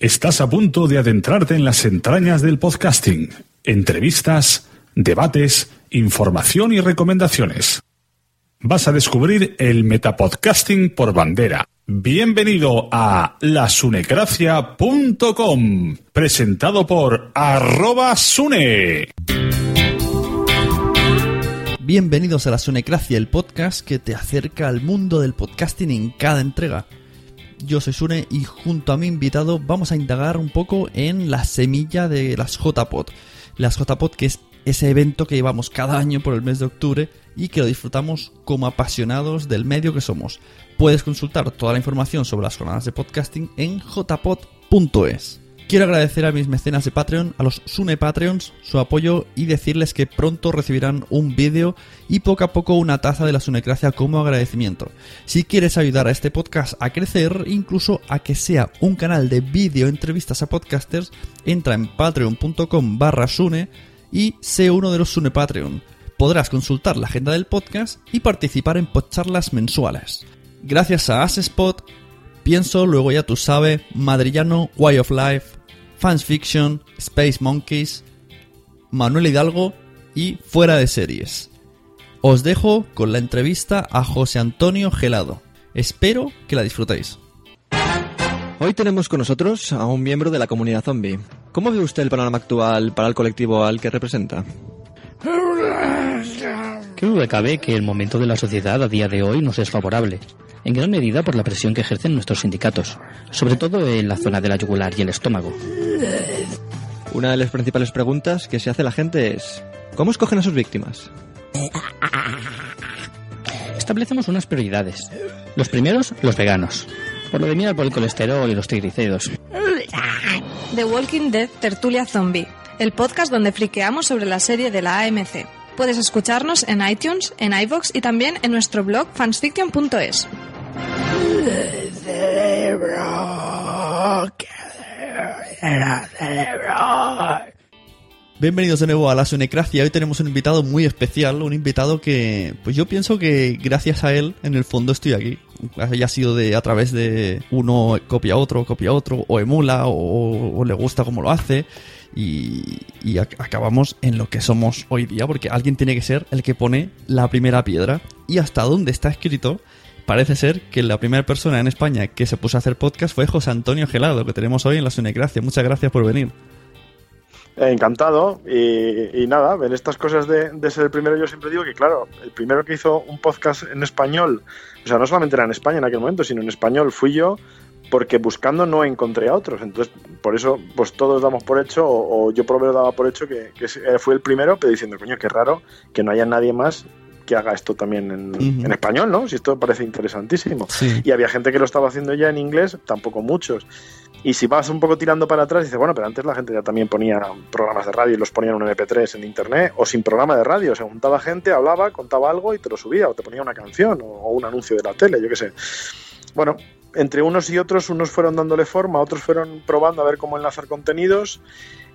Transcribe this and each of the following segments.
Estás a punto de adentrarte en las entrañas del podcasting. Entrevistas, debates, información y recomendaciones. Vas a descubrir el metapodcasting por bandera. Bienvenido a lasunecracia.com, presentado por arroba sune. Bienvenidos a la Sunecracia, el podcast que te acerca al mundo del podcasting en cada entrega. Yo soy Sune y junto a mi invitado vamos a indagar un poco en la semilla de las JPod. Las JPod que es ese evento que llevamos cada año por el mes de octubre y que lo disfrutamos como apasionados del medio que somos. Puedes consultar toda la información sobre las jornadas de podcasting en jpod.es. Quiero agradecer a mis mecenas de Patreon, a los Sune Patreons, su apoyo y decirles que pronto recibirán un vídeo y poco a poco una taza de la Sunecracia como agradecimiento. Si quieres ayudar a este podcast a crecer, incluso a que sea un canal de vídeo entrevistas a podcasters, entra en patreon.com barra Sune y sé uno de los Sune Patreon. Podrás consultar la agenda del podcast y participar en podcharlas mensuales. Gracias a Asespot, Pienso, luego ya tú sabes, Madrillano, Way of Life, Fans Fiction, Space Monkeys, Manuel Hidalgo y Fuera de Series. Os dejo con la entrevista a José Antonio Gelado. Espero que la disfrutéis. Hoy tenemos con nosotros a un miembro de la comunidad zombie. ¿Cómo ve usted el panorama actual para el colectivo al que representa? ¿Qué duda cabe que el momento de la sociedad a día de hoy nos es favorable? En gran medida por la presión que ejercen nuestros sindicatos, sobre todo en la zona de la yugular y el estómago. Una de las principales preguntas que se hace la gente es ¿Cómo escogen a sus víctimas? Establecemos unas prioridades. Los primeros, los veganos. Por lo de mirar por el colesterol y los triglicéridos. The Walking Dead Tertulia Zombie, el podcast donde friqueamos sobre la serie de la AMC. Puedes escucharnos en iTunes, en iVoox y también en nuestro blog fansfiction.es. Bienvenidos de nuevo a la Sunecracia. Hoy tenemos un invitado muy especial, un invitado que, pues yo pienso que gracias a él, en el fondo estoy aquí. Haya sido de a través de uno copia otro, copia otro, o emula, o, le gusta como lo hace. Y, y ac- acabamos en lo que somos hoy día, porque alguien tiene que ser el que pone la primera piedra. Y hasta donde está escrito, parece ser que la primera persona en España que se puso a hacer podcast fue José Antonio Gelado, que tenemos hoy en la Sunecracia. Muchas gracias por venir. Encantado. Y, y nada, en estas cosas de, de ser el primero, yo siempre digo que, claro, el primero que hizo un podcast en español, o sea, no solamente era en España en aquel momento, sino en español fui yo, porque buscando no encontré a otros. Entonces, por eso, pues todos damos por hecho, o, o yo por lo menos daba por hecho que, que fui el primero, pero diciendo, coño, qué raro que no haya nadie más que haga esto también en, Ujú. en español, ¿no? Si esto parece interesantísimo. Sí. Y había gente que lo estaba haciendo ya en inglés, tampoco muchos. Y si vas un poco tirando para atrás, dices, bueno, pero antes la gente ya también ponía programas de radio y los ponía en un MP3 en internet, o sin programa de radio. Se juntaba gente, hablaba, contaba algo y te lo subía, o te ponía una canción, o, o un anuncio de la tele, yo qué sé. Bueno, entre unos y otros, unos fueron dándole forma, otros fueron probando a ver cómo enlazar contenidos,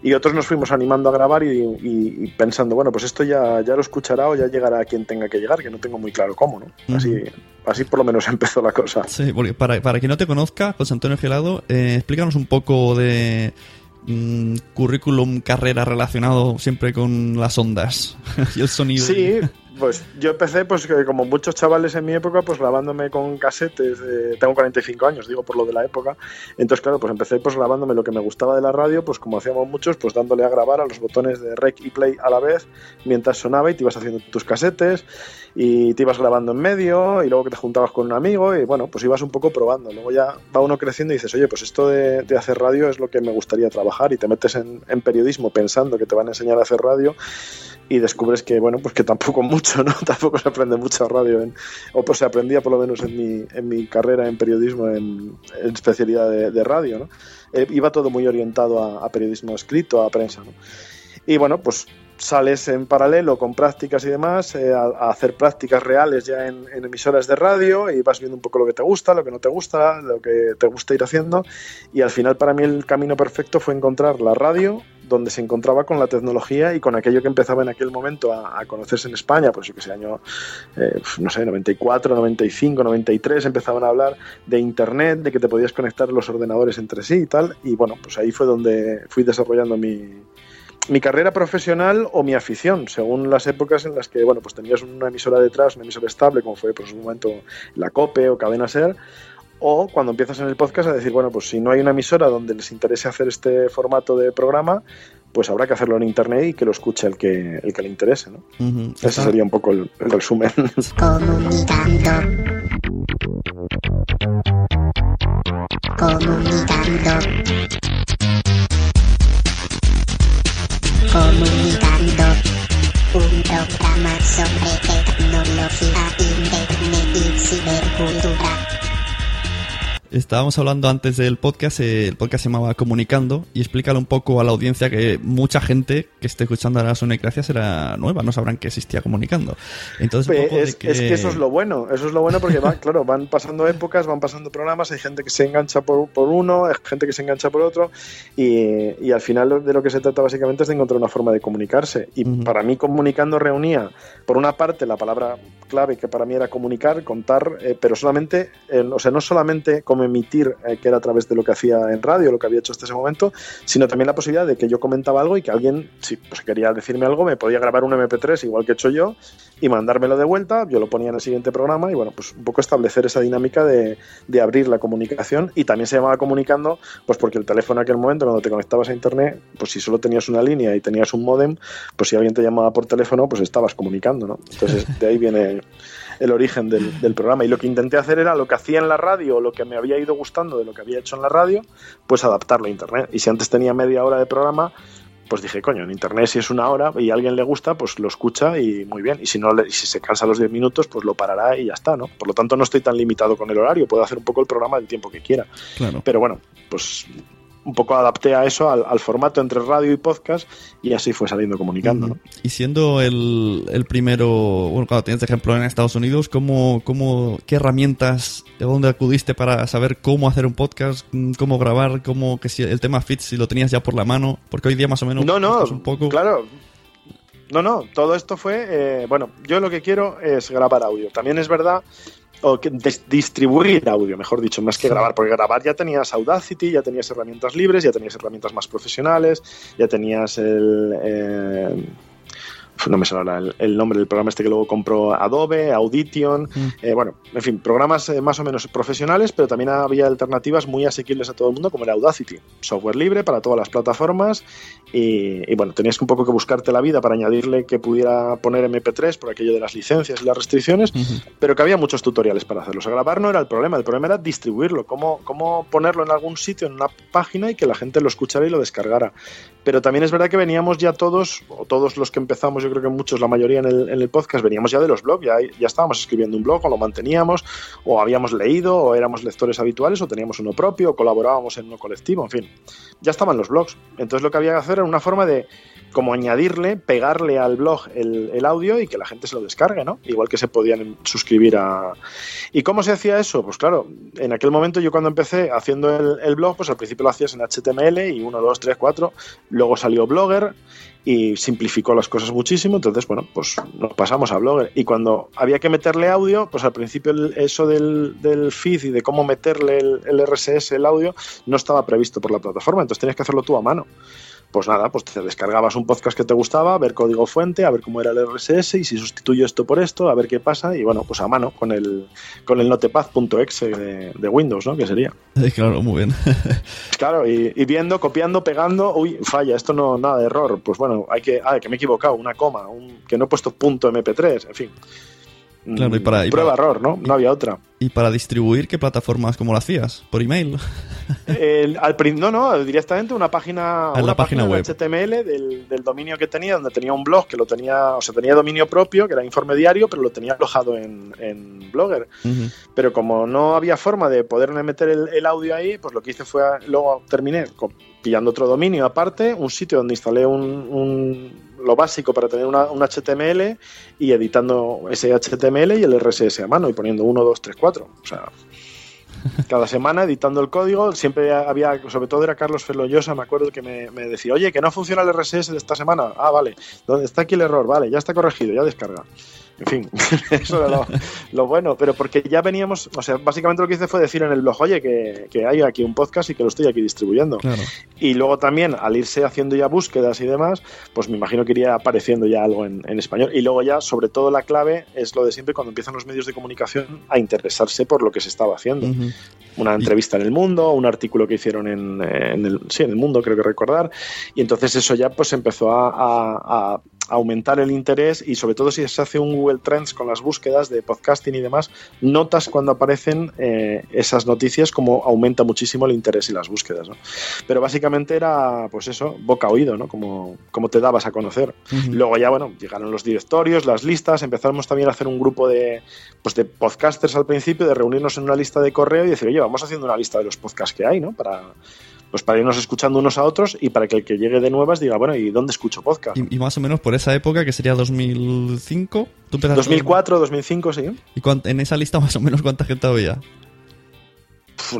y otros nos fuimos animando a grabar y, y- y pensando, bueno, pues esto ya, ya lo escuchará o ya llegará a quien tenga que llegar, que no tengo muy claro cómo, ¿no? Así, así por lo menos empezó la cosa. Sí, porque para, para quien no te conozca, José Antonio Gelado, eh, explícanos un poco de mm, currículum, carrera relacionado siempre con las ondas y el sonido. Sí, Pues yo empecé, pues como muchos chavales en mi época, pues grabándome con casetes. tengo 45 años, digo por lo de la época. Entonces, claro, pues empecé pues grabándome lo que me gustaba de la radio, pues como hacíamos muchos, pues dándole a grabar a los botones de rec y play a la vez mientras sonaba y te ibas haciendo tus casetes y te ibas grabando en medio y luego que te juntabas con un amigo y bueno, pues ibas un poco probando. Luego ya va uno creciendo y dices, oye, pues esto de, hacer radio es lo que me gustaría trabajar y te metes en, en periodismo pensando que te van a enseñar a hacer radio y descubres que, bueno, pues que tampoco mucho, ¿no? Tampoco se aprende mucho radio, en, o pues se aprendía por lo menos en mi, en mi carrera en periodismo en, especialidad de, radio, ¿no? Eh, iba todo muy orientado a, periodismo escrito, a prensa, ¿no? Y bueno, pues sales en paralelo con prácticas y demás, eh, a, hacer prácticas reales ya en, en, emisoras de radio y vas viendo un poco lo que te gusta, lo que no te gusta, lo que te gusta ir haciendo. Y al final para mí el camino perfecto fue encontrar la radio donde se encontraba con la tecnología y con aquello que empezaba en aquel momento a, conocerse en España, pues yo que sé, año, eh, no sé, 94, 95, 93, empezaban a hablar de Internet, de que te podías conectar los ordenadores entre sí y tal, y bueno, pues ahí fue donde fui desarrollando mi, mi carrera profesional o mi afición, según las épocas en las que, bueno, pues tenías una emisora detrás, una emisora estable, como fue por pues, un momento la COPE o Cadena Ser, o cuando empiezas en el podcast a decir, bueno, pues si no hay una emisora donde les interese hacer este formato de programa, pues habrá que hacerlo en internet y que lo escuche el que, el que le interese, ¿no? Ese sería un poco el, el resumen. Comunicando. Comunicando. Comunicando. Un programa sobre tecnología, internet y cibercultura. Estábamos hablando antes del podcast, eh, el podcast se llamaba Comunicando, y explícale un poco a la audiencia que mucha gente que esté escuchando a la Sonecracia será nueva, no sabrán que existía Comunicando. Entonces, pues es, que... eso es lo bueno, eso es lo bueno porque va, claro, van pasando épocas, van pasando programas, hay gente que se engancha por, por uno, hay gente que se engancha por otro, y, y, al final de lo que se trata básicamente es de encontrar una forma de comunicarse. Y para mí Comunicando reunía, por una parte, la palabra clave que para mí era comunicar, contar, eh, pero solamente, o sea, no solamente como emitir, eh, que era a través de lo que hacía en radio, lo que había hecho hasta ese momento, sino también la posibilidad de que yo comentaba algo y que alguien, si pues, quería decirme algo, me podía grabar un MP3 igual que he hecho yo y mandármelo de vuelta, yo lo ponía en el siguiente programa y bueno, pues un poco establecer esa dinámica de, de abrir la comunicación y también se llamaba comunicando, pues porque el teléfono en aquel momento cuando te conectabas a internet, pues si solo tenías una línea y tenías un modem, pues si alguien te llamaba por teléfono, pues estabas comunicando, ¿no? Entonces de ahí viene el origen del, programa. Y lo que intenté hacer era lo que hacía en la radio, o lo que me había ido gustando de lo que había hecho en la radio, pues adaptarlo a Internet. Y si antes tenía media hora de programa, pues dije, coño, en Internet si es una hora y a alguien le gusta, pues lo escucha y muy bien. Y si, no si se cansa los 10 minutos, pues lo parará y ya está, ¿no? Por lo tanto, no estoy tan limitado con el horario, puedo hacer un poco el programa del tiempo que quiera. Pero bueno, pues un poco adapté a eso, al, formato entre radio y podcast, y así fue saliendo comunicando. Y siendo el, el, primero, bueno, cuando tienes ejemplo en Estados Unidos, ¿cómo, cómo, ¿qué herramientas, de dónde acudiste para saber cómo hacer un podcast, cómo grabar, cómo que si el tema fit, si lo tenías ya por la mano? Porque hoy día más o menos... No, no, un poco... claro. No, no, todo esto fue, eh, bueno, yo lo que quiero es grabar audio. También es verdad o que distribuir audio, mejor dicho, más que grabar, porque grabar ya tenías Audacity, ya tenías herramientas libres, ya tenías herramientas más profesionales, ya tenías el... Eh, no me sale el, nombre del programa este que luego compró Adobe, Audition, mm. eh, bueno, en fin, programas eh, más o menos profesionales, pero también había alternativas muy asequibles a todo el mundo, como el Audacity, software libre para todas las plataformas y, bueno, tenías un poco que buscarte la vida para añadirle que pudiera poner MP3 por aquello de las licencias y las restricciones, pero que había muchos tutoriales para hacerlo. O sea, grabar no era el problema, el problema era distribuirlo, cómo, cómo ponerlo en algún sitio, en una página y que la gente lo escuchara y lo descargara. Pero también es verdad que veníamos ya todos, o todos los que empezamos, yo creo que muchos, la mayoría en el, en el podcast, veníamos ya de los blogs, ya, ya estábamos escribiendo un blog o lo manteníamos, o habíamos leído, o éramos lectores habituales, o teníamos uno propio, o colaborábamos en uno colectivo, en fin, ya estaban los blogs. Entonces lo que había que hacer era una forma de como añadirle, pegarle al blog el, el, audio y que la gente se lo descargue, ¿no? Igual que se podían suscribir a... ¿Y cómo se hacía eso? Pues claro, en aquel momento yo cuando empecé haciendo el, el blog, pues al principio lo hacías en HTML y 1, 2, 3, 4, luego salió Blogger y simplificó las cosas muchísimo, entonces bueno, pues nos pasamos a Blogger. Y cuando había que meterle audio, pues al principio eso del, del feed y de cómo meterle el, el RSS, el audio, no estaba previsto por la plataforma, entonces tenías que hacerlo tú a mano pues nada, pues te descargabas un podcast que te gustaba, a ver código fuente, a ver cómo era el RSS y si sustituyo esto por esto, a ver qué pasa y bueno, pues a mano con el con el notepad.exe de, de Windows, ¿no? Que sería. claro, muy bien. claro, y, viendo, copiando, pegando, uy, falla, esto no, nada de error, pues bueno, hay que, ah, que me he equivocado, una coma, un, que no he puesto punto MP3, en fin. Claro, y para, Prueba error, ¿no? No había otra. ¿Y para distribuir qué plataformas, cómo lo hacías? ¿Por email? al, no, no, directamente una página, una la página, web. HTML del, dominio que tenía, donde tenía un blog que lo tenía, o sea, tenía dominio propio, que era informe diario, pero lo tenía alojado en, en Blogger. Pero como no había forma de poderme meter el, audio ahí, pues lo que hice fue, luego terminé pillando otro dominio aparte, un sitio donde instalé un lo básico para tener una, un HTML y editando ese HTML y el RSS a mano y poniendo 1, 2, 3, 4. O sea, cada semana editando el código. Siempre había, sobre todo era Carlos Feloyosa, me acuerdo que me, me, decía, oye, que no funciona el RSS de esta semana. Ah, vale. ¿Dónde está aquí el error? Vale, ya está corregido, ya descarga. En fin, eso era lo, bueno, pero porque ya veníamos, o sea, básicamente lo que hice fue decir en el blog, oye, que, que hay aquí un podcast y que lo estoy aquí distribuyendo. Y luego también, al irse haciendo ya búsquedas y demás, pues me imagino que iría apareciendo ya algo en, español. Y luego ya, sobre todo, la clave es lo de siempre cuando empiezan los medios de comunicación a interesarse por lo que se estaba haciendo. Una entrevista en El Mundo, un artículo que hicieron en, el, sí, en El Mundo, creo que recordar. Y entonces eso ya pues empezó a aumentar el interés y sobre todo si se hace un Google Trends con las búsquedas de podcasting y demás, notas cuando aparecen eh, esas noticias como aumenta muchísimo el interés y las búsquedas. ¿no? Pero básicamente era pues eso, boca oído, ¿no? como, como te dabas a conocer. Luego ya, bueno, llegaron los directorios, las listas, empezamos también a hacer un grupo de, pues de podcasters al principio, de reunirnos en una lista de correo y decir, oye, vamos haciendo una lista de los podcasts que hay, ¿no? Para, pues para irnos escuchando unos a otros y para que el que llegue de nuevas diga, bueno, ¿y dónde escucho podcast? Y, más o menos por esa época, que sería 2005. ¿tú 2004, 2005, sí. ¿Y en esa lista más o menos cuánta gente había?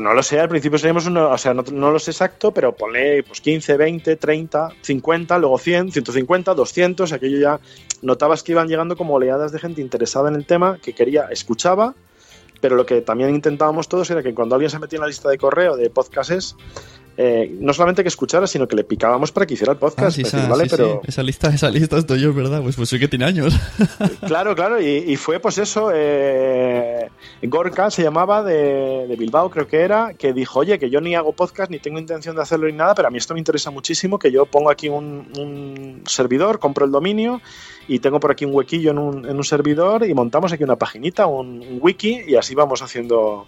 no lo sé, al principio seríamos uno, o sea, no, lo sé exacto, pero ponle pues 15, 20, 30, 50, luego 100, 150, 200, aquello ya notabas que iban llegando como oleadas de gente interesada en el tema, que quería, escuchaba, pero lo que también intentábamos todos era que cuando alguien se metía en la lista de correo de podcasts eh, no solamente que escuchara, sino que le picábamos para que hiciera el podcast. Ah, esa, ¿vale? Pero... esa lista, esa lista estoy yo, ¿verdad? Pues, pues sí que tiene años. claro, claro, y, fue pues eso, eh, Gorka se llamaba de, Bilbao, creo que era, que dijo, oye, que yo ni hago podcast, ni tengo intención de hacerlo ni nada, pero a mí esto me interesa muchísimo, que yo pongo aquí un, servidor, compro el dominio y tengo por aquí un huequillo en un, en un servidor y montamos aquí una paginita, un, wiki, y así vamos haciendo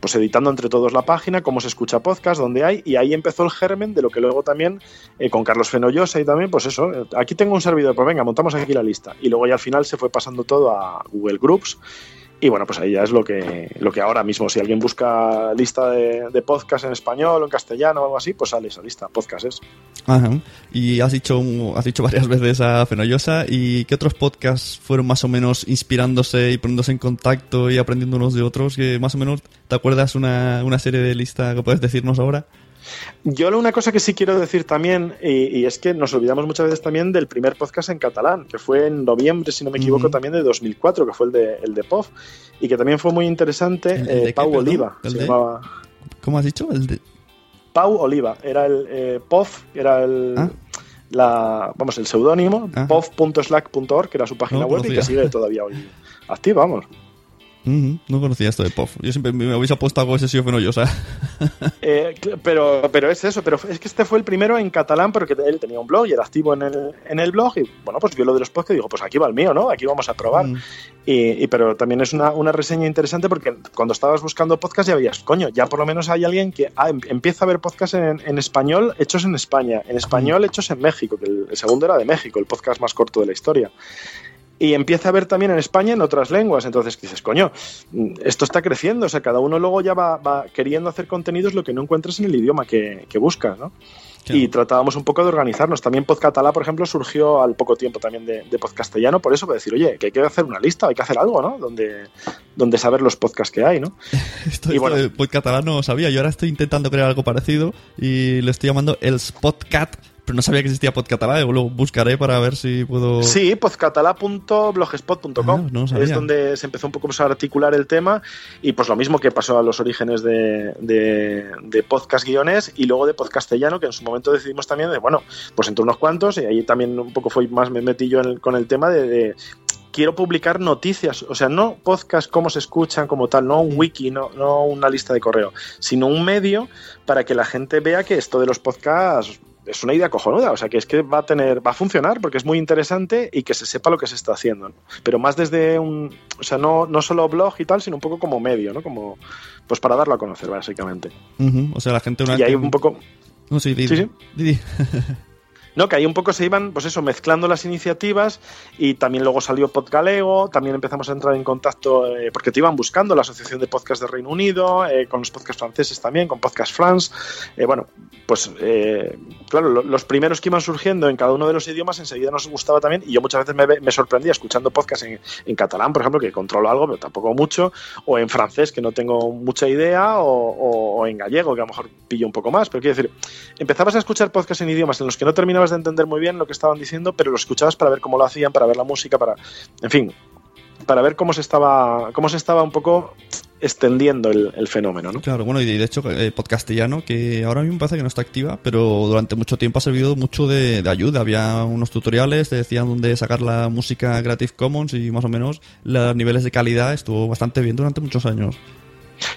pues editando entre todos la página, cómo se escucha podcast, dónde hay, y ahí empezó el germen de lo que luego también eh, con Carlos Fenollosa y también, pues eso, eh, aquí tengo un servidor, pues venga, montamos aquí la lista. Y luego ya al final se fue pasando todo a Google Groups y bueno, pues ahí ya es lo que, lo que ahora mismo, si alguien busca lista de, de podcast en español o en castellano o algo así, pues sale esa lista, podcast es. Ajá. Y has dicho, has dicho varias veces a Fenollosa, ¿y qué otros podcasts fueron más o menos inspirándose y poniéndose en contacto y aprendiendo unos de otros? Que más o menos, ¿te acuerdas una, una serie de lista que puedes decirnos ahora? Yo una cosa que sí quiero decir también, y, es que nos olvidamos muchas veces también del primer podcast en catalán, que fue en noviembre, si no me equivoco, también de 2004, que fue el de, el de POF, y que también fue muy interesante, eh, Pau Oliva. Se llamaba... ¿Cómo has dicho? El de... Pau Oliva, era el eh, POF, era el... Ah. La, vamos, el seudónimo, pof.slack.org, que era su página web y que sigue todavía hoy activa, vamos. No conocía esto de POF. Yo siempre me habéis apuesto algo ese sí o sea. Eh, pero, pero es eso, pero es que este fue el primero en catalán porque él tenía un blog y era activo en el, en el blog y bueno, pues vio lo de los podcasts y dijo, pues aquí va el mío, ¿no? Aquí vamos a probar. y, pero también es una, una, reseña interesante porque cuando estabas buscando podcast ya veías, coño, ya por lo menos hay alguien que ah, em, empieza a ver podcast en, en, español hechos en España, en español hechos en México, que el segundo era de México, el podcast más corto de la historia y empieza a ver también en España en otras lenguas. Entonces dices, coño, esto está creciendo. O sea, cada uno luego ya va, queriendo hacer contenidos lo que no encuentras en el idioma que, que buscas, ¿no? Y tratábamos un poco de organizarnos. También Podcatala, por ejemplo, surgió al poco tiempo también de, de Podcastellano, por eso, para decir, oye, que hay que hacer una lista, hay que hacer algo, ¿no? Donde, donde saber los podcasts que hay, ¿no? esto, y bueno, Podcatala no sabía, yo ahora estoy intentando crear algo parecido y le estoy llamando el Spotcat pero no sabía que existía Podcatalá, lo buscaré para ver si puedo... Sí, podcatalá.blogspot.com Ah, no es donde se empezó un poco pues, a articular el tema y pues lo mismo que pasó a los orígenes de, de, de podcast guiones y luego de podcastellano, que en su momento decidimos también de, bueno, pues entre unos cuantos y ahí también un poco fue más me metí yo en el- con el tema de, de quiero publicar noticias, o sea, no podcast cómo se escuchan como tal, no un wiki, no, no una lista de correo, sino un medio para que la gente vea que esto de los podcasts es una idea cojonuda, o sea, que es que va a tener, va a funcionar porque es muy interesante y que se sepa lo que se está haciendo, ¿no? pero más desde un, o sea, no, no solo blog y tal, sino un poco como medio, ¿no? Como, pues para darlo a conocer, básicamente. O sea, la gente una Y ahí que- un poco, No, sí, di, Sí, sí. di, di. No, que ahí un poco se iban, pues eso, mezclando las iniciativas y también luego salió Podgalego, también empezamos a entrar en contacto, eh, porque te iban buscando la Asociación de Podcast de Reino Unido, eh, con los podcasts franceses también, con Podcast France. Eh, bueno, pues claro, lo- los primeros que iban surgiendo en cada uno de los idiomas enseguida nos gustaba también y yo muchas veces me, sorprendía escuchando podcasts en, catalán, por ejemplo, que controlo algo, pero tampoco mucho, o en francés, que no tengo mucha idea, o- o en gallego, que a lo mejor pillo un poco más, pero quiero decir, empezabas a escuchar podcasts en idiomas en los que no terminabas de entender muy bien lo que estaban diciendo, pero lo escuchabas para ver cómo lo hacían, para ver la música, para, en fin, para ver cómo se estaba, cómo se estaba un poco extendiendo el, fenómeno, ¿no? Claro, bueno, y de hecho, eh, Podcastellano, que ahora mismo parece que no está activa, pero durante mucho tiempo ha servido mucho de, de ayuda. Había unos tutoriales, te decían dónde sacar la música Creative Commons y más o menos los niveles de calidad estuvo bastante bien durante muchos años.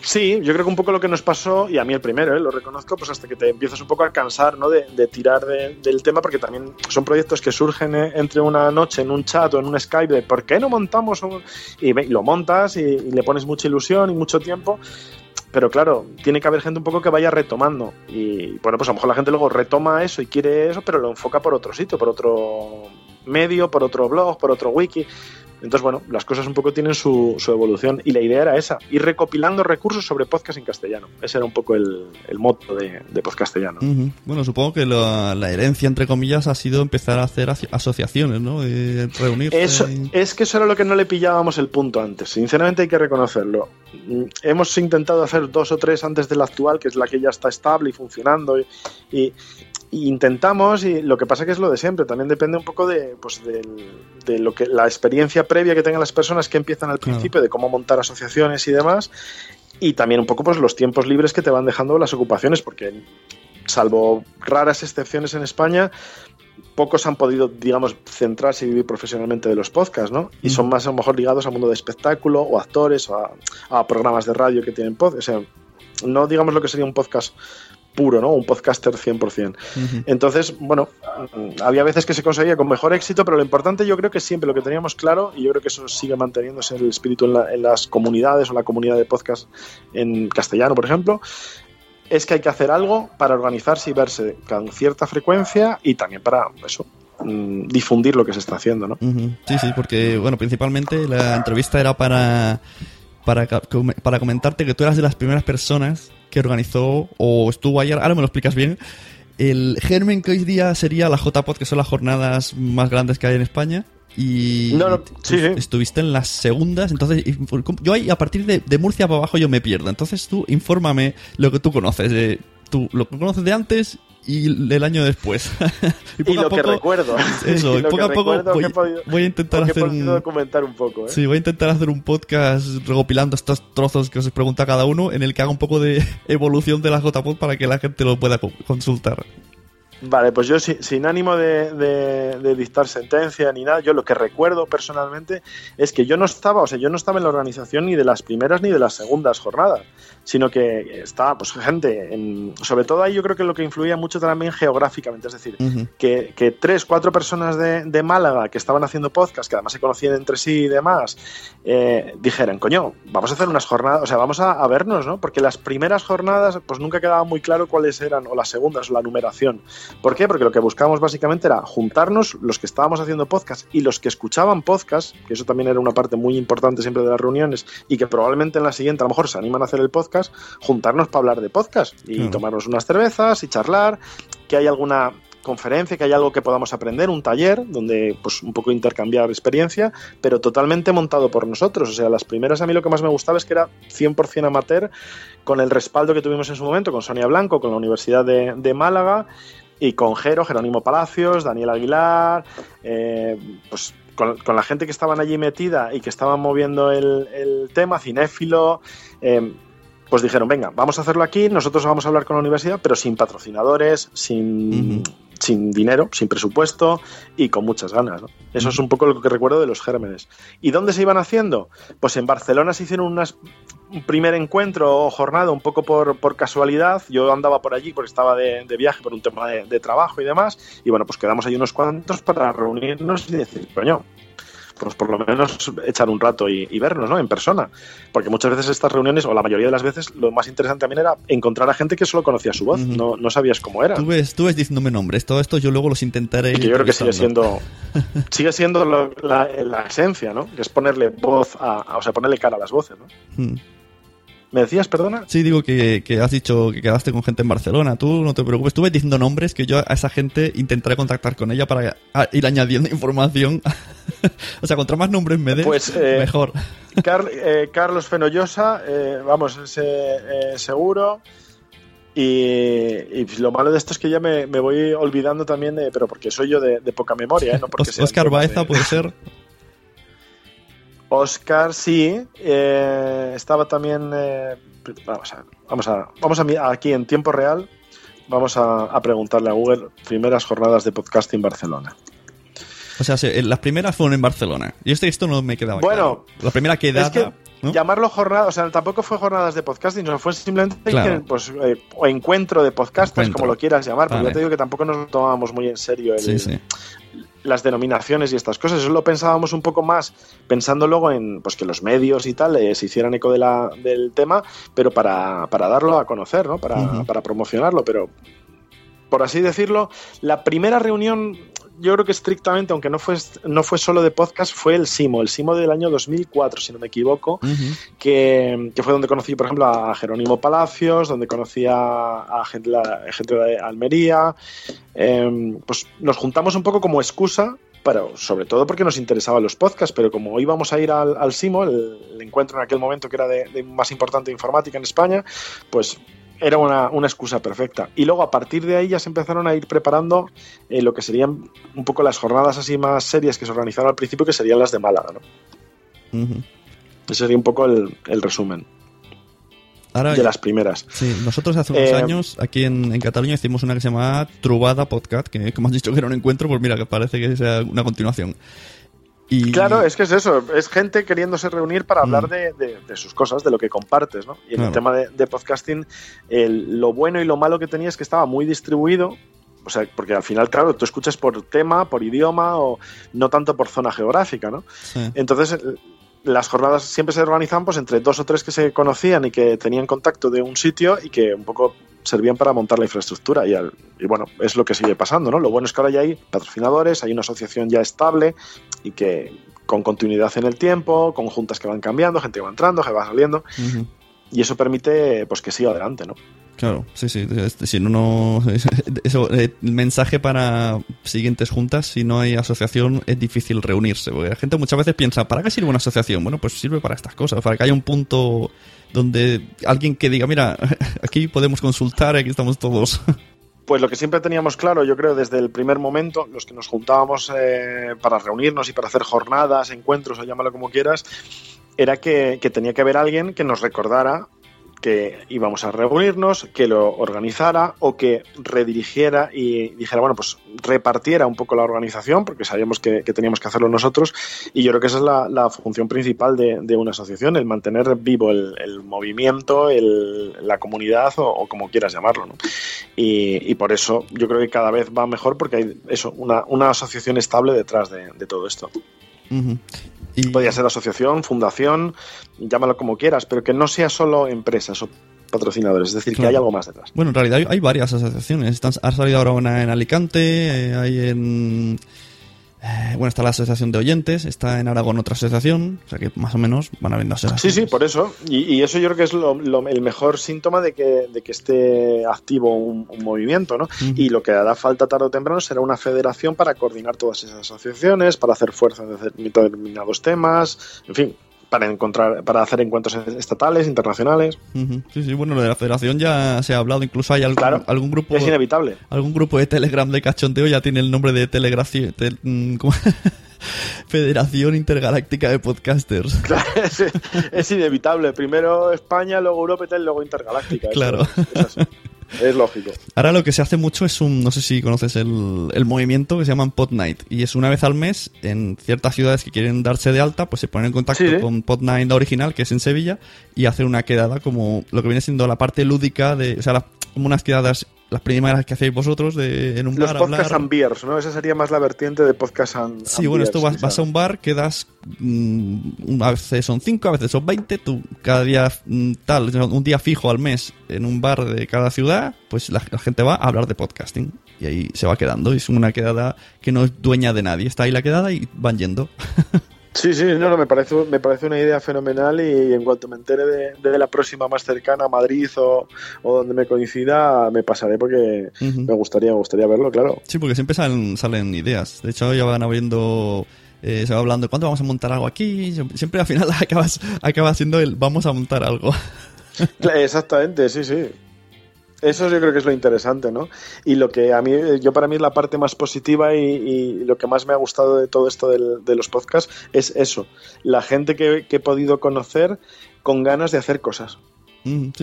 Sí, yo creo que un poco lo que nos pasó, y a mí el primero, ¿eh? lo reconozco, pues hasta que te empiezas un poco a cansar ¿no? de, de tirar de- del tema, porque también son proyectos que surgen eh, entre una noche en un chat o en un Skype de ¿por qué no montamos? un-?" Y, lo montas y, y le pones mucha ilusión y mucho tiempo. Pero claro, tiene que haber gente un poco que vaya retomando. Y bueno, pues a lo mejor la gente luego retoma eso y quiere eso, pero lo enfoca por otro sitio, por otro medio, por otro blog, por otro wiki. Entonces, bueno, las cosas un poco tienen su, su evolución y la idea era esa, ir recopilando recursos sobre podcast en castellano. Ese era un poco el, el moto de, de podcastellano. Ujú. Bueno, supongo que la, la herencia, entre comillas, ha sido empezar a hacer aso- asociaciones, ¿no? Eh, reunirse. Eso, y- es que eso era lo que no le pillábamos el punto antes. Sinceramente hay que reconocerlo. Mm, Hemos intentado hacer dos o tres antes de la actual, que es la que ya está estable y funcionando. Y intentamos, y lo que pasa que es lo de siempre. También depende un poco de, pues, del- de lo que la experiencia previa que tengan las personas que empiezan al Claro. principio, de cómo montar asociaciones y demás. Y también un poco pues los tiempos libres que te van dejando las ocupaciones, porque salvo raras excepciones en España, pocos han podido, digamos, centrarse y vivir profesionalmente de los podcasts, ¿no? Y son más a lo mejor ligados al mundo de espectáculo o actores o a, a programas de radio que tienen podcast. O sea, no digamos lo que sería un podcast puro, ¿no? Un podcaster 100%. Ujú. Entonces, bueno, había veces que se conseguía con mejor éxito, pero lo importante yo creo que siempre lo que teníamos claro, y yo creo que eso sigue manteniéndose el espíritu en, la- en las comunidades o la comunidad de podcast en castellano, por ejemplo, es que hay que hacer algo para organizarse y verse con cierta frecuencia y también para eso, mm, difundir lo que se está haciendo, ¿no? Sí, sí, porque, bueno, principalmente la entrevista era para, para, para comentarte que tú eras de las primeras personas que organizó o estuvo ayer, ahora me lo explicas bien, el germen que hoy día sería la JPod, que son las jornadas más grandes que hay en España. Y No, no, tú sí, sí. estuviste en las segundas, entonces yo ahí a partir de, de Murcia para abajo yo me pierdo. Entonces tú infórmame lo que tú conoces, de, tú lo que conoces de antes y el año después. Y, poco lo que poco- recuerdo. Eso, y poco a poco voy, podido- a intentar hacer un... documentar un poco, ¿eh? Sí, voy a intentar hacer un podcast recopilando estos trozos que os pregunta cada uno en el que haga un poco de evolución de la JPod para que la gente lo pueda co- consultar. Vale, pues yo si- sin ánimo de, de- de dictar sentencia ni nada, yo lo que recuerdo personalmente es que yo no estaba, o sea, yo no estaba en la organización ni de las primeras ni de las segundas jornadas, sino que estaba, pues, gente, en- sobre todo ahí yo creo que lo que influía mucho también geográficamente, es decir, que tres, cuatro personas de, de Málaga que estaban haciendo podcast, que además se conocían entre sí y demás, eh, dijeran, coño, vamos a hacer unas jornadas, o sea, vamos a, a vernos, ¿no? Porque las primeras jornadas, pues nunca quedaba muy claro cuáles eran, o las segundas, o la numeración. ¿Por qué? Porque lo que buscábamos básicamente era juntarnos los que estábamos haciendo podcast y los que escuchaban podcast, que eso también era una parte muy importante siempre de las reuniones, y que probablemente en la siguiente a lo mejor se animan a hacer el podcast, juntarnos para hablar de podcast y Claro. tomarnos unas cervezas y charlar, que hay alguna conferencia, que hay algo que podamos aprender, un taller donde pues un poco intercambiar experiencia, pero totalmente montado por nosotros. O sea, las primeras a mí lo que más me gustaba es que era 100% amateur, con el respaldo que tuvimos en su momento con Sonia Blanco, con la Universidad de, de Málaga, y con Jero, Jerónimo Palacios, Daniel Aguilar, eh, pues con, con, la gente que estaban allí metida y que estaban moviendo el, el tema, cinéfilo, eh, pues dijeron, venga, vamos a hacerlo aquí, nosotros vamos a hablar con la universidad, pero sin patrocinadores, sin, uh -huh. sin dinero, sin presupuesto y con muchas ganas. ¿no? Eso es un poco lo que recuerdo de los gérmenes. ¿Y dónde se iban haciendo? Pues en Barcelona se hicieron unas, un primer encuentro o jornada un poco por, por, casualidad. Yo andaba por allí porque estaba de, de viaje por un tema de, de, trabajo y demás. Y bueno, pues quedamos ahí unos cuantos para reunirnos y decir, coño, pues por lo menos echar un rato y, y, vernos, ¿no? En persona. Porque muchas veces estas reuniones, o la mayoría de las veces, lo más interesante también era encontrar a gente que solo conocía su voz, uh -huh. no, no, sabías cómo era. Tú ves, tú ves diciéndome nombres, todo esto yo luego los intentaré. Y que yo creo que sigue siendo, sigue siendo lo, la, la, esencia, ¿no? Que es ponerle voz a, a, o sea, ponerle cara a las voces, ¿no? Uh. -huh. ¿Me decías, perdona? Sí, digo que, que, has dicho que quedaste con gente en Barcelona. Tú no te preocupes, tú ves diciendo nombres que yo a esa gente intentaré contactar con ella para ir añadiendo información. o sea, contra más nombres me des, pues, eh, mejor. Car eh, Carlos Fenollosa, eh, vamos, ese eh, seguro. Y, y, lo malo de esto es que ya me, me voy olvidando también, de, pero porque soy yo de, de poca memoria, ¿eh? no porque Oscar Baeza puede ser. Oscar, sí. Eh, estaba también. Eh, vamos a, vamos a, vamos a aquí en tiempo real. Vamos a, a, preguntarle a Google primeras jornadas de podcasting en Barcelona. O sea, las primeras fueron en Barcelona. Y esto, esto no me quedaba Bueno, claro. la primera quedada. Es que ¿no? Llamarlo jornada, o sea, tampoco fue jornadas de podcasting, no fue simplemente claro. pues, eh, o encuentro de podcasters, encuentro. como lo quieras llamar, porque vale. ya te digo que tampoco nos tomábamos muy en serio el, sí, sí las denominaciones y estas cosas. Eso lo pensábamos un poco más pensando luego en pues que los medios y tal eh, se hicieran eco de la, del tema, pero para, para darlo a conocer, ¿no? Para, uh -huh. para promocionarlo. Pero por así decirlo, la primera reunión, yo creo que estrictamente, aunque no fue, no fue solo de podcast, fue el SIMO, el SIMO del año 2004, si no me equivoco, uh -huh. que, que, fue donde conocí, por ejemplo, a Jerónimo Palacios, donde conocí a, a gente, la, gente, de Almería. Eh, pues nos juntamos un poco como excusa pero sobre todo porque nos interesaban los podcasts, pero como íbamos a ir al, al SIMO, el, el, encuentro en aquel momento que era de, de más importante informática en España, pues era una, una, excusa perfecta. Y luego a partir de ahí ya se empezaron a ir preparando eh, lo que serían un poco las jornadas así más serias que se organizaron al principio, que serían las de Málaga. ¿no? Uh -huh. Ese sería un poco el, el resumen. Ahora, de las primeras. Sí, nosotros hace unos eh, años aquí en, en, Cataluña hicimos una que se llamaba Trubada Podcast, que como has dicho que era un encuentro, pues mira, que parece que sea una continuación. Y... Claro, es que es eso, es gente queriéndose reunir para hablar mm. de, de, de, sus cosas, de lo que compartes, ¿no? Y en claro. el tema de, de podcasting, el, lo bueno y lo malo que tenía es que estaba muy distribuido, o sea, porque al final, claro, tú escuchas por tema, por idioma o no tanto por zona geográfica, ¿no? Sí. Entonces, las jornadas siempre se organizaban pues entre dos o tres que se conocían y que tenían contacto de un sitio y que un poco servían para montar la infraestructura y, al, y, bueno, es lo que sigue pasando, ¿no? Lo bueno es que ahora ya hay patrocinadores, hay una asociación ya estable y que con continuidad en el tiempo, con juntas que van cambiando, gente que va entrando, que va saliendo uh -huh. y eso permite pues que siga adelante, ¿no? Claro, sí, sí. Si no, no eso, el mensaje para siguientes juntas, si no hay asociación, es difícil reunirse. Porque la gente muchas veces piensa, ¿para qué sirve una asociación? Bueno, pues sirve para estas cosas, para que haya un punto donde alguien que diga, mira, aquí podemos consultar, aquí estamos todos. Pues lo que siempre teníamos claro, yo creo, desde el primer momento, los que nos juntábamos eh, para reunirnos y para hacer jornadas, encuentros o llámalo como quieras, era que, que tenía que haber alguien que nos recordara que íbamos a reunirnos, que lo organizara o que redirigiera y dijera, bueno, pues repartiera un poco la organización, porque sabíamos que, teníamos que hacerlo nosotros, y yo creo que esa es la, función principal de, una asociación, el mantener vivo el, movimiento, el, la comunidad o, como quieras llamarlo. ¿no? Y, por eso yo creo que cada vez va mejor porque hay eso, una, una asociación estable detrás de, todo esto. Y... Podría ser asociación, fundación, llámalo como quieras, pero que no sea solo empresas o patrocinadores, es decir, claro. que hay algo más detrás. Bueno, en realidad hay, hay varias asociaciones. Están, ha salido ahora una en Alicante, eh, hay en eh, bueno, está la asociación de oyentes, está en Aragón otra asociación, o sea que más o menos van habiendo asociaciones. Sí, sí, por eso. Y, y eso yo creo que es lo, lo, el mejor síntoma de que, de que esté activo un, un movimiento, ¿no? Y lo que hará falta tarde o temprano será una federación para coordinar todas esas asociaciones, para hacer fuerza en determinados temas, en fin, para encontrar, para hacer encuentros estatales, internacionales. Sí, sí, bueno, lo de la federación ya se ha hablado, incluso hay algún, Claro, algún grupo Es inevitable. algún grupo de Telegram de cachondeo ya tiene el nombre de Telegracia, tel- mm. Federación Intergaláctica de Podcasters. Claro, es, es inevitable. Primero España, luego Europa y luego Intergaláctica. Eso Claro. Es, así. Es lógico. Ahora lo que se hace mucho es un, no sé si conoces el, el movimiento que se llama Pod Night y es una vez al mes en ciertas ciudades que quieren darse de alta, pues se ponen en contacto Sí, con Pod Night la original, que es en Sevilla, y hacen una quedada como lo que viene siendo la parte lúdica de, o sea, la- como unas quedadas, las primeras que hacéis vosotros de, en un Los bar a podcast hablar. and beers, ¿no? Esa sería más la vertiente de podcast and Sí, and bueno, beers, esto vas, vas a un bar, quedas. mm, a veces son 5, a veces son 20. Tú, cada día mm, tal, un día fijo al mes en un bar de cada ciudad, pues la, la gente va a hablar de podcasting. Y ahí se va quedando. Es una quedada que no es dueña de nadie. Está ahí la quedada y van yendo. Sí, sí, no, no, me parece, me parece una idea fenomenal y en cuanto me entere de, de la próxima más cercana, Madrid o, o donde me coincida, me pasaré porque me gustaría, me gustaría verlo, claro. Sí, porque siempre salen, salen ideas. De hecho, ya van habiendo. eh, se va hablando, ¿cuándo vamos a montar algo aquí? Siempre, al final acabas, acabas siendo el vamos a montar algo. Exactamente, sí, sí. Eso yo creo que es lo interesante, ¿no? Y lo que a mí, yo para mí es la parte más positiva y, lo que más me ha gustado de todo esto de los podcasts es eso, la gente que he podido conocer con ganas de hacer cosas. Sí,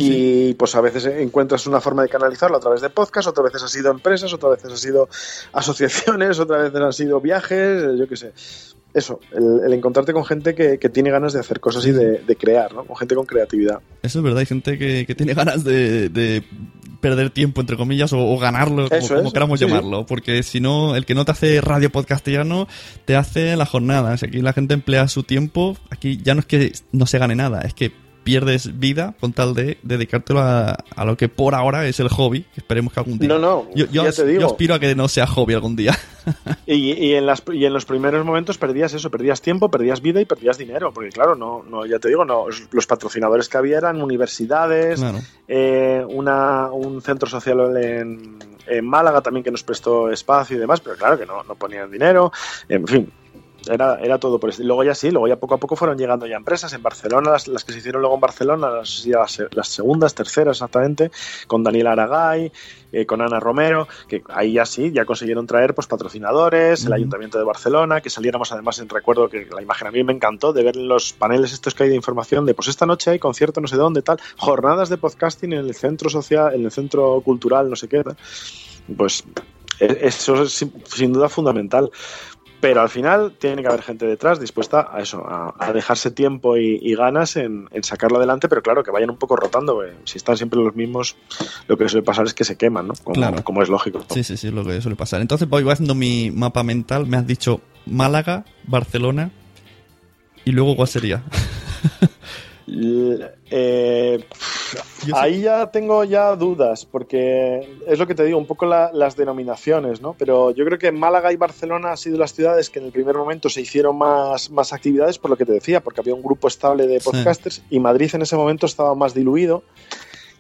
y pues a veces encuentras una forma de canalizarlo a través de podcast, otras veces ha sido empresas, otras veces ha sido asociaciones, otras veces han sido viajes, yo qué sé. Eso, el, el encontrarte con gente que, que tiene ganas de hacer cosas y de, de crear, ¿no? Con gente con creatividad. Eso es verdad, hay gente que, que tiene ganas de, de perder tiempo, entre comillas, o, o ganarlo, como, Eso como es, queramos sí, llamarlo. Porque si no, el que no te hace radio podcastiano, te hace la jornada. Si aquí la gente emplea su tiempo, aquí ya no es que no se gane nada, es que pierdes vida con tal de dedicártelo a, a lo que por ahora es el hobby, que esperemos que algún día. No, no, yo, yo ya as- te digo. yo aspiro a que no sea hobby algún día. Y, y en las, y en los primeros momentos perdías eso, perdías tiempo, perdías vida y perdías dinero, porque claro, no, no ya te digo, no, los patrocinadores que había eran universidades, Claro. eh, una, un centro social en, en Málaga también que nos prestó espacio y demás, pero claro que no, no ponían dinero, en fin. Era, era todo por eso. Y luego ya sí, luego ya poco a poco fueron llegando ya empresas. En Barcelona, las, las que se hicieron luego en Barcelona, las, ya las, las segundas, terceras exactamente, con Daniel Aragay, eh, con Ana Romero, que ahí ya sí, ya consiguieron traer pues patrocinadores, el. Ayuntamiento de Barcelona, que saliéramos además en recuerdo que la imagen a mí me encantó de ver los paneles estos que hay de información de pues esta noche hay concierto no sé dónde tal, jornadas de podcasting en el centro social, en el centro cultural, no sé qué, pues e- eso es sin duda fundamental. Pero al final tiene que haber gente detrás dispuesta a eso, a, a dejarse tiempo y, y ganas en, en sacarlo adelante, pero claro, que vayan un poco rotando. porque Si están siempre los mismos, lo que suele pasar es que se queman, ¿no? Como, Claro. como es lógico. Sí, sí, sí, es lo que suele pasar. Entonces voy voy haciendo mi mapa mental. Me has dicho Málaga, Barcelona. ¿Y luego cuál sería? Eh, ahí ya tengo ya dudas, porque es lo que te digo, un poco la- las denominaciones, ¿no? Pero yo creo que Málaga y Barcelona han sido las ciudades que en el primer momento se hicieron más, más actividades, por lo que te decía, porque había un grupo estable de Sí. podcasters y Madrid en ese momento estaba más diluido.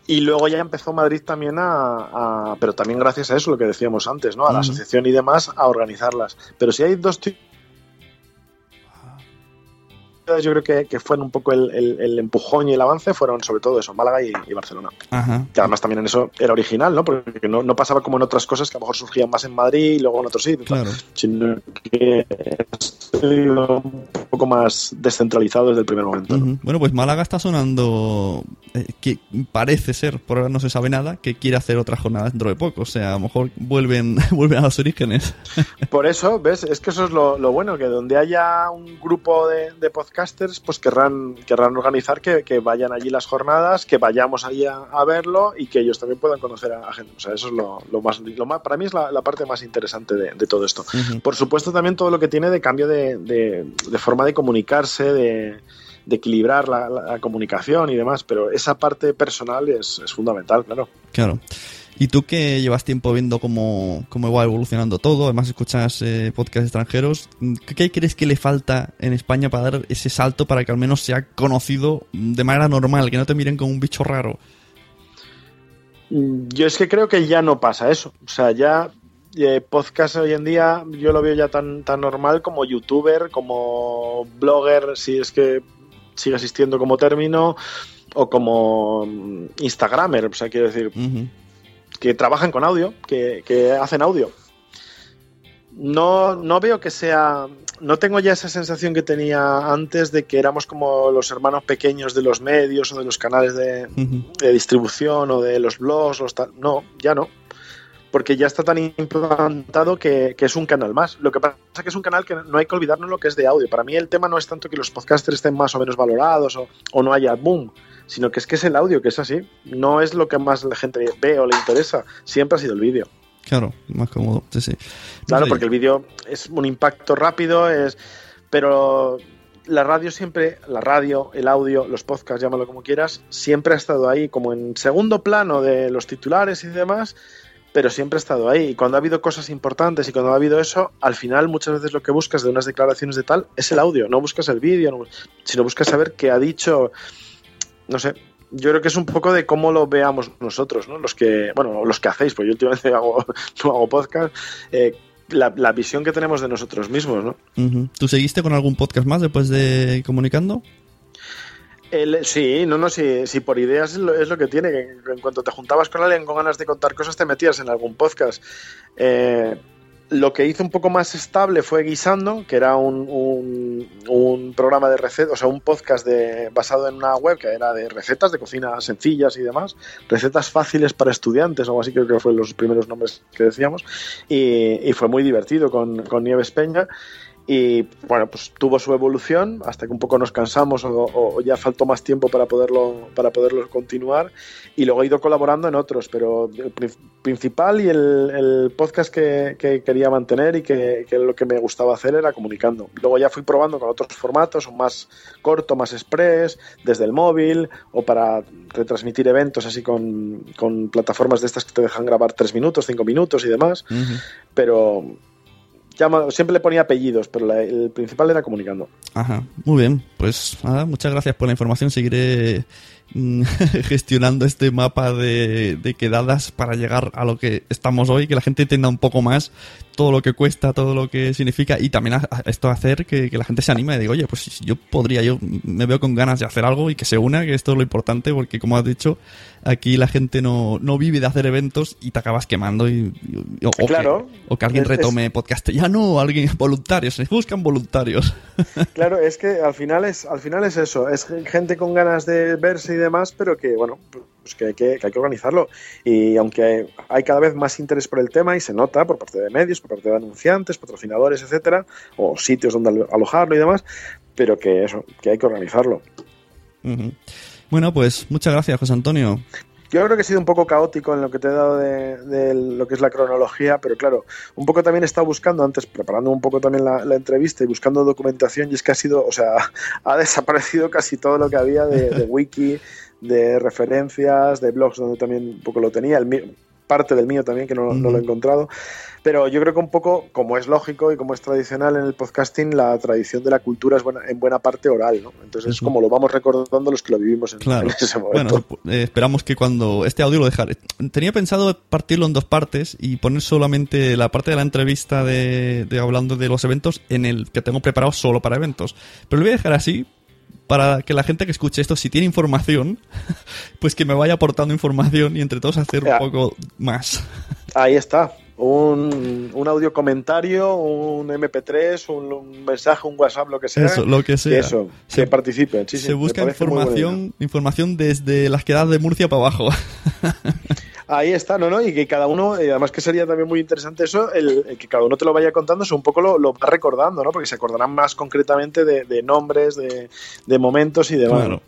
Y luego ya empezó Madrid también a, a- pero también gracias a eso, lo que decíamos antes, ¿no? A la asociación y demás, a organizarlas. Pero si hay dos yo creo que, que fueron un poco el, el- el empujón y el avance fueron sobre todo eso, Málaga y, y Barcelona. Ajá. Que además también en eso era original, ¿no? Porque no, no pasaba como en otras cosas que a lo mejor surgían más en Madrid y luego en otros sitios, Claro. sino que un poco más descentralizado desde el primer momento. Bueno, pues Málaga está sonando. eh, que parece ser, por ahora no se sabe nada, que quiere hacer otra jornada dentro de poco. O sea, a lo mejor vuelven, vuelven a los orígenes. Por eso, ¿ves? Es que eso es lo, lo bueno, que donde haya un grupo de, de podcasters, pues querrán, querrán organizar que, que vayan allí las jornadas, que vayamos allí a, a verlo y que ellos también puedan conocer a, a gente. O sea, eso es lo, lo más, lo más, para mí es la, la parte más interesante de, de todo esto. Por supuesto, también todo lo que tiene de cambio de, de- de forma de comunicarse, de, de equilibrar la, la comunicación y demás, pero esa parte personal es, es fundamental, claro. Claro. Y tú que llevas tiempo viendo cómo, cómo va evolucionando todo, además escuchas eh, podcasts extranjeros, ¿qué, crees que le falta en España para dar ese salto para que al menos sea conocido de manera normal, que no te miren como un bicho raro? Mm, Yo es que creo que ya no pasa eso. O sea, ya eh, podcast hoy en día yo lo veo ya tan, tan normal como youtuber, como blogger, si es que sigue existiendo como término, o como mm, Instagramer, o sea, quiero decir, que trabajan con audio, que, que hacen audio. No, no veo que sea. No tengo ya esa sensación que tenía antes de que éramos como los hermanos pequeños de los medios o de los canales de, de distribución o de los blogs. Los tal. No, ya no porque ya está tan implantado que, es un canal más. Lo que pasa es que es un canal que no hay que olvidarnos lo que es de audio. Para mí el tema no es tanto que los podcasters estén más o menos valorados o, no haya boom, sino que es que es el audio, que es así. No es lo que más la gente ve o le interesa. Siempre ha sido el vídeo. Claro, más cómodo, sí, sí. Claro, porque el vídeo es un impacto rápido, es pero la radio siempre, la radio, el audio, los podcasts, llámalo como quieras, siempre ha estado ahí como en segundo plano de los titulares y demás, pero siempre ha estado ahí. Y cuando ha habido cosas importantes y cuando ha habido eso, al final muchas veces lo que buscas de unas declaraciones de tal es el audio, no buscas el vídeo, sino buscas saber qué ha dicho, no sé. Yo creo que es un poco de cómo lo veamos nosotros, ¿no? Los que, bueno, los que hacéis, pues yo últimamente hago, no hago podcast, eh, la, visión que tenemos de nosotros mismos, ¿no? ¿Tú seguiste con algún podcast más después de Comunicando? sí, no, no, sí, sí, por ideas es lo, que tiene, que en cuanto te juntabas con alguien con ganas de contar cosas, te metías en algún podcast. Eh, lo que hizo un poco más estable fue Guisando, que era un, un, programa de recetas, o sea, un podcast de, basado en una web que era de recetas de cocina sencillas y demás, recetas fáciles para estudiantes, o algo así creo que fue los primeros nombres que decíamos, y, y fue muy divertido con, con Nieves Peña y bueno, pues tuvo su evolución hasta que un poco nos cansamos o, ya faltó más tiempo para poderlo, para poderlo continuar. Y luego he ido colaborando en otros, pero el principal y el, podcast que, quería mantener y que, lo que me gustaba hacer era comunicando. Luego ya fui probando con otros formatos, más corto, más express, desde el móvil o para retransmitir eventos así con, plataformas de estas que te dejan grabar tres minutos, cinco minutos y demás, pero siempre le ponía apellidos, pero el principal era comunicando. Ajá, muy bien. Pues nada, muchas gracias por la información. Seguiré mm, gestionando este mapa de, de, quedadas para llegar a lo que estamos hoy, que la gente entienda un poco más todo lo que cuesta, todo lo que significa y también esto hacer que, la gente se anime y diga, oye, pues yo podría, yo me veo con ganas de hacer algo y que se una, que esto es lo importante porque como has dicho, aquí la gente no, no vive de hacer eventos y te acabas quemando y, o, claro, que, o, que, alguien retome podcast ya no, alguien voluntarios, se buscan voluntarios. Claro, es que al final es, al final es eso, es gente con ganas de verse y demás, pero que bueno, pues que, que, que hay que organizarlo. Y aunque hay cada vez más interés por el tema y se nota por parte de medios, por parte de anunciantes, patrocinadores, etcétera, o sitios donde alojarlo y demás, pero que eso, que hay que organizarlo. Bueno, pues muchas gracias, José Antonio. Yo creo que he sido un poco caótico en lo que te he dado de, lo que es la cronología, pero claro, un poco también he estado buscando antes, preparando un poco también la, entrevista y buscando documentación, y es que ha sido, o sea, ha desaparecido casi todo lo que había de, wiki, de referencias, de blogs donde también un poco lo tenía. El, parte del mío también, que no, lo he encontrado. Pero yo creo que un poco, como es lógico y como es tradicional en el podcasting, la tradición de la cultura es buena, en buena parte oral, ¿no? Entonces es como lo vamos recordando los que lo vivimos en, ese momento. Bueno, eh, esperamos que cuando este audio lo dejaré. Tenía pensado partirlo en dos partes y poner solamente la parte de la entrevista de, de hablando de los eventos en el que tengo preparado solo para eventos. Pero lo voy a dejar así para que la gente que escuche esto, si tiene información, pues que me vaya aportando información y entre todos hacer un poco más. Ahí está. Un, un, audio comentario, un MP3, un, mensaje, un WhatsApp, lo que sea. Eso, lo que sea. Eso, se, participe. se busca información, información desde las quedadas de Murcia para abajo. Ahí está, ¿no? ¿no? Y que cada uno, y además que sería también muy interesante eso, el, que cada uno te lo vaya contando, es un poco lo, lo va recordando, ¿no? Porque se acordarán más concretamente de, nombres, de, momentos y demás. Claro.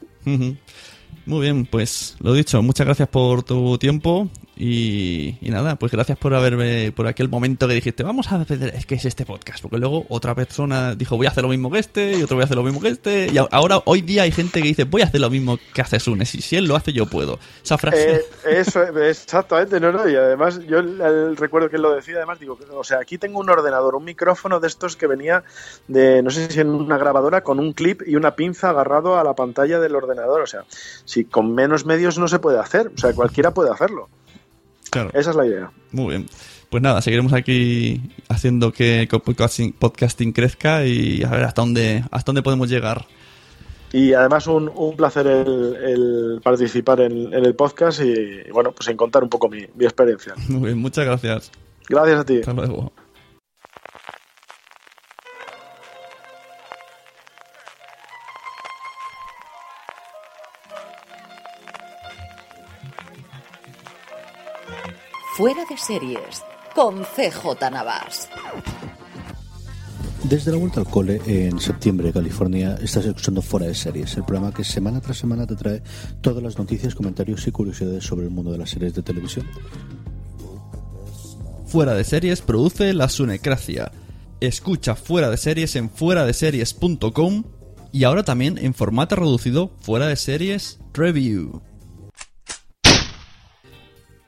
Muy bien, pues lo dicho, muchas gracias por tu tiempo y, nada, pues gracias por haberme, por aquel momento que dijiste, vamos a ver, es que es este podcast, porque luego otra persona dijo, voy a hacer lo mismo que este, y otro voy a hacer lo mismo que este, y ahora, hoy día hay gente que dice, voy a hacer lo mismo que hace Sune, si, si él lo hace, yo puedo. Esa frase. Eh, eso, exactamente, no, no, y además, yo recuerdo que él lo decía, además, digo, o sea, aquí tengo un ordenador, un micrófono de estos que venía de, no sé si en una grabadora, con un clip y una pinza agarrado a la pantalla del ordenador, o sea, si con menos medios no se puede hacer, o sea, cualquiera puede hacerlo. Esa es la idea. Muy bien. Pues nada, seguiremos aquí haciendo que podcasting, podcasting crezca y a ver hasta dónde, hasta dónde podemos llegar. Y además un, un placer el, el participar en, en el podcast y, bueno, pues en contar un poco mi, mi experiencia. Muy bien, muchas gracias. Gracias a ti. Hasta luego. Fuera de series con CJ Navas. Desde la vuelta al cole en septiembre, California, estás escuchando Fuera de Series, el programa que semana tras semana te trae todas las noticias, comentarios y curiosidades sobre el mundo de las series de televisión. Fuera de Series produce La Sunecracia. Escucha Fuera de Series en fueradeseries.com y ahora también en formato reducido Fuera de Series Review.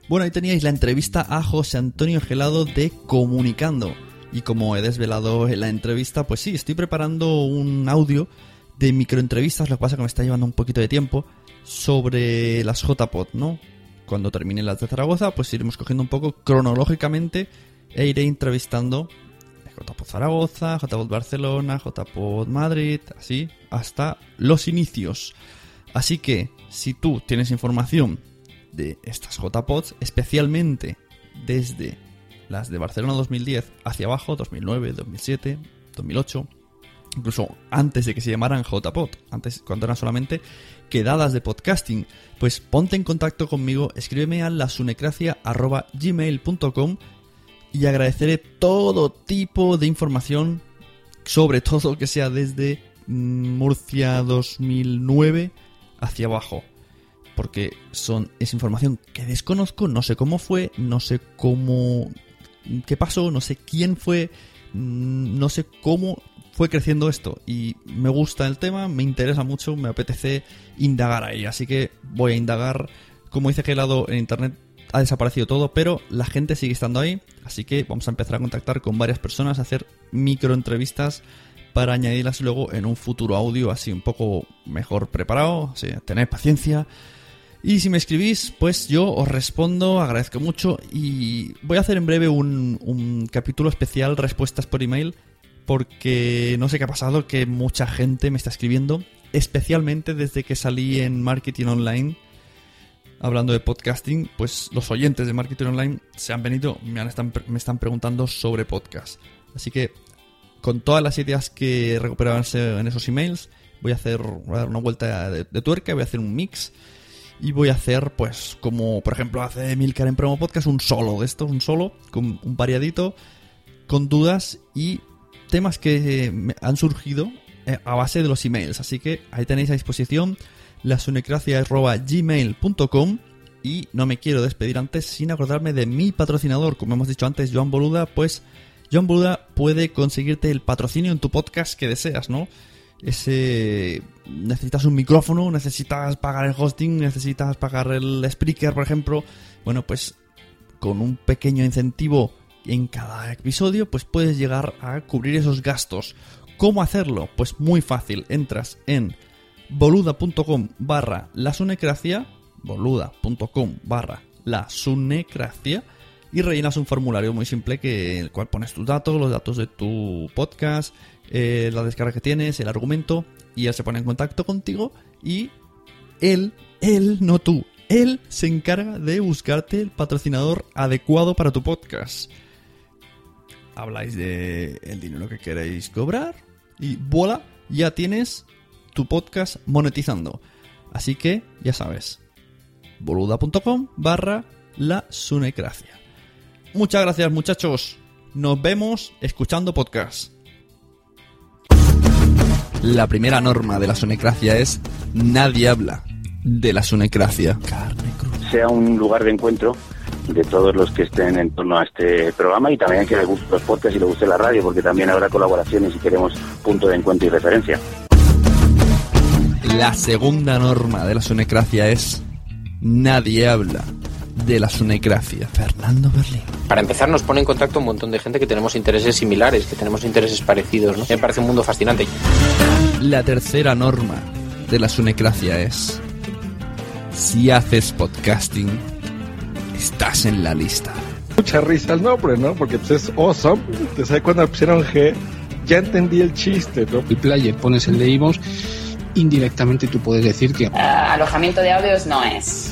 Bueno, ahí teníais la entrevista a José Antonio Gelado de Comunicando. Y como he desvelado en la entrevista, pues sí, estoy preparando un audio de microentrevistas, lo que pasa que me está llevando un poquito de tiempo, sobre las JPod, ¿no? Cuando termine las de Zaragoza, pues iremos cogiendo un poco cronológicamente e iré entrevistando JPod Zaragoza, JPod Barcelona, JPod Madrid, así, hasta los inicios. Así que, si tú tienes información de estas JPods, especialmente desde las de Barcelona 2010 hacia abajo, 2009, 2007, 2008, incluso antes de que se llamaran JPod, antes cuando eran solamente quedadas de podcasting, pues ponte en contacto conmigo, escríbeme a lasunecracia.gmail.com y agradeceré todo tipo de información, sobre todo que sea desde Murcia 2009 hacia abajo porque son es información que desconozco, no sé cómo fue, no sé cómo qué pasó, no sé quién fue, no sé cómo fue creciendo esto. Y me gusta el tema, me interesa mucho, me apetece indagar ahí, así que voy a indagar, como dice que lado en internet ha desaparecido todo, pero la gente sigue estando ahí, así que vamos a empezar a contactar con varias personas, a hacer microentrevistas para añadirlas luego en un futuro audio así un poco mejor preparado, así, tened paciencia. Y si me escribís, pues yo os respondo, agradezco mucho y voy a hacer en breve un, capítulo especial respuestas por email porque no sé qué ha pasado, que mucha gente me está escribiendo, especialmente desde que salí en Marketing Online hablando de podcasting, pues los oyentes de Marketing Online se han venido, me, han, están, preguntando sobre podcast. Así que con todas las ideas que recuperaban en esos emails, voy a hacer dar una vuelta de, de tuerca, voy a hacer un mix y voy a hacer, pues, como por ejemplo hace Milcar en Promo Podcast, un solo de estos, un solo, con un variadito, con dudas y temas que han surgido eh, a base de los emails. Así que ahí tenéis a disposición lasunecracia.gmail.com y no me quiero despedir antes sin acordarme de mi patrocinador, como hemos dicho antes, Joan Boluda, pues Joan Boluda puede conseguirte el patrocinio en tu podcast que deseas, ¿no? ese necesitas un micrófono, necesitas pagar el hosting, necesitas pagar el speaker, por ejemplo. Bueno, pues con un pequeño incentivo en cada episodio, pues puedes llegar a cubrir esos gastos. ¿Cómo hacerlo? Pues muy fácil. Entras en boluda.com barra la sunecracia, boluda.com barra la sunecracia y rellenas un formulario muy simple que el cual pones tus datos, los datos de tu podcast, eh, la descarga que tienes, el argumento, y él se pone en contacto contigo y él, él, no tú, él se encarga de buscarte el patrocinador adecuado para tu podcast. Habláis de el dinero que queréis cobrar y bola, ya tienes tu podcast monetizando. Así que ya sabes, boluda.com barra la sunecracia. Muchas gracias muchachos. Nos vemos escuchando podcast. La primera norma de la sunecracia es nadie habla de la sunecracia. Sea un lugar de encuentro de todos los que estén en torno a este programa y también que les guste los podcasts y les guste la radio, porque también habrá colaboraciones y queremos punto de encuentro y referencia. La segunda norma de la sunecracia es nadie habla de la sunecracia. Fernando Berlín. Para empezar, nos pone en contacto un montón de gente que tenemos intereses similares, que tenemos intereses parecidos. ¿no? Me parece un mundo fascinante. La tercera norma de la sunecracia es: si haces podcasting, estás en la lista. Mucha risa el nombre, ¿no? Porque pues, es awesome. Entonces, ahí cuando pusieron G, ya entendí el chiste, ¿no? El player pones el de Ivos indirectamente tú puedes decir que... Uh, alojamiento de audios no es.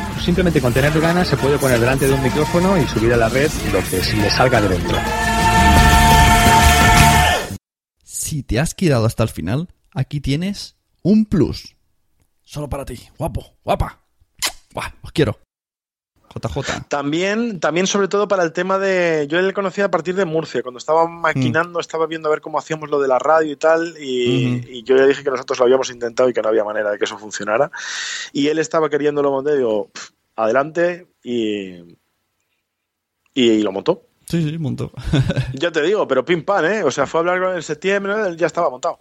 simplemente con tener ganas se puede poner delante de un micrófono y subir a la red lo que le salga de dentro. Si te has quedado hasta el final, aquí tienes un plus. Solo para ti, guapo, guapa. Buah, os quiero. JJ. También, también sobre todo para el tema de. Yo le conocí a partir de Murcia, cuando estaba maquinando, Mm. estaba viendo a ver cómo hacíamos lo de la radio y tal, y, yo le dije que nosotros lo habíamos intentado y que no había manera de que eso funcionara. Y él estaba queriéndolo montar, y digo, "Pf, adelante, y, y, y lo montó. Sí, sí, montó. Ya te digo, pero pim pam, ¿eh? O sea, fue a hablar con él en septiembre, ya estaba montado.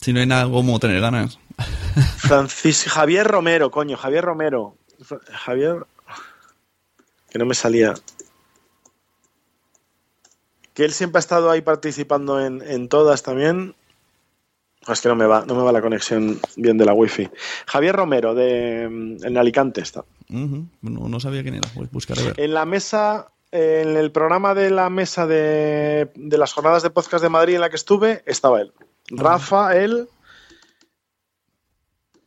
si no hay nada como tener ganas. Francis Javier Romero, coño, Javier Romero. Javier. Que no me salía. Que él siempre ha estado ahí participando en, en todas también. Oh, Es que no me va, no me va la conexión bien de la wifi. Javier Romero, de mm, en Alicante está. No, no sabía quién era, buscaré ver. En la mesa, en el programa de la mesa de, de las jornadas de podcast de Madrid en la que estuve, estaba él. Rafa, él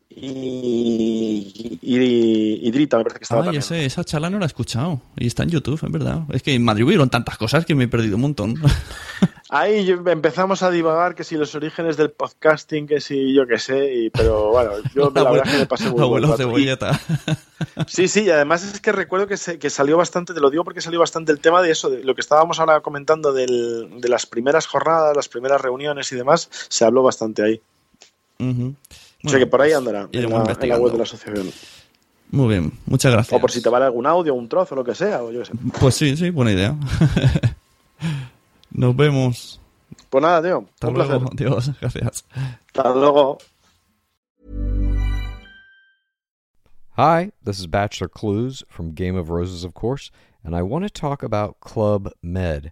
y, y, y Drita, me parece que estaba también. ese, esa charla no la he escuchado. Y está en YouTube, es verdad. Es que en Madrid hubieron tantas cosas que me he perdido un montón. Ahí empezamos a divagar que si los orígenes del podcasting, que si yo qué sé, y, pero bueno, yo la verdad es que me pasé muy Abuelo cebolleta. Sí, sí, y además es que recuerdo que, se- que salió bastante, te lo digo porque salió bastante el tema de eso, de lo que estábamos ahora comentando del- de las primeras jornadas, las primeras reuniones y demás, se habló bastante ahí. Ujú. o sea que por ahí andará, en la, en la web de la asociación. Muy bien, muchas gracias. O por si te vale algún audio, un trozo, lo que sea, o yo qué sé. Pues sí, sí, buena idea. Nos vemos. Pues nada, tío, Hasta un luego. placer. Adiós, gracias. Hasta luego. Hi, this is Bachelor Clues from Game of Roses, of course, and I want to talk about Club Med.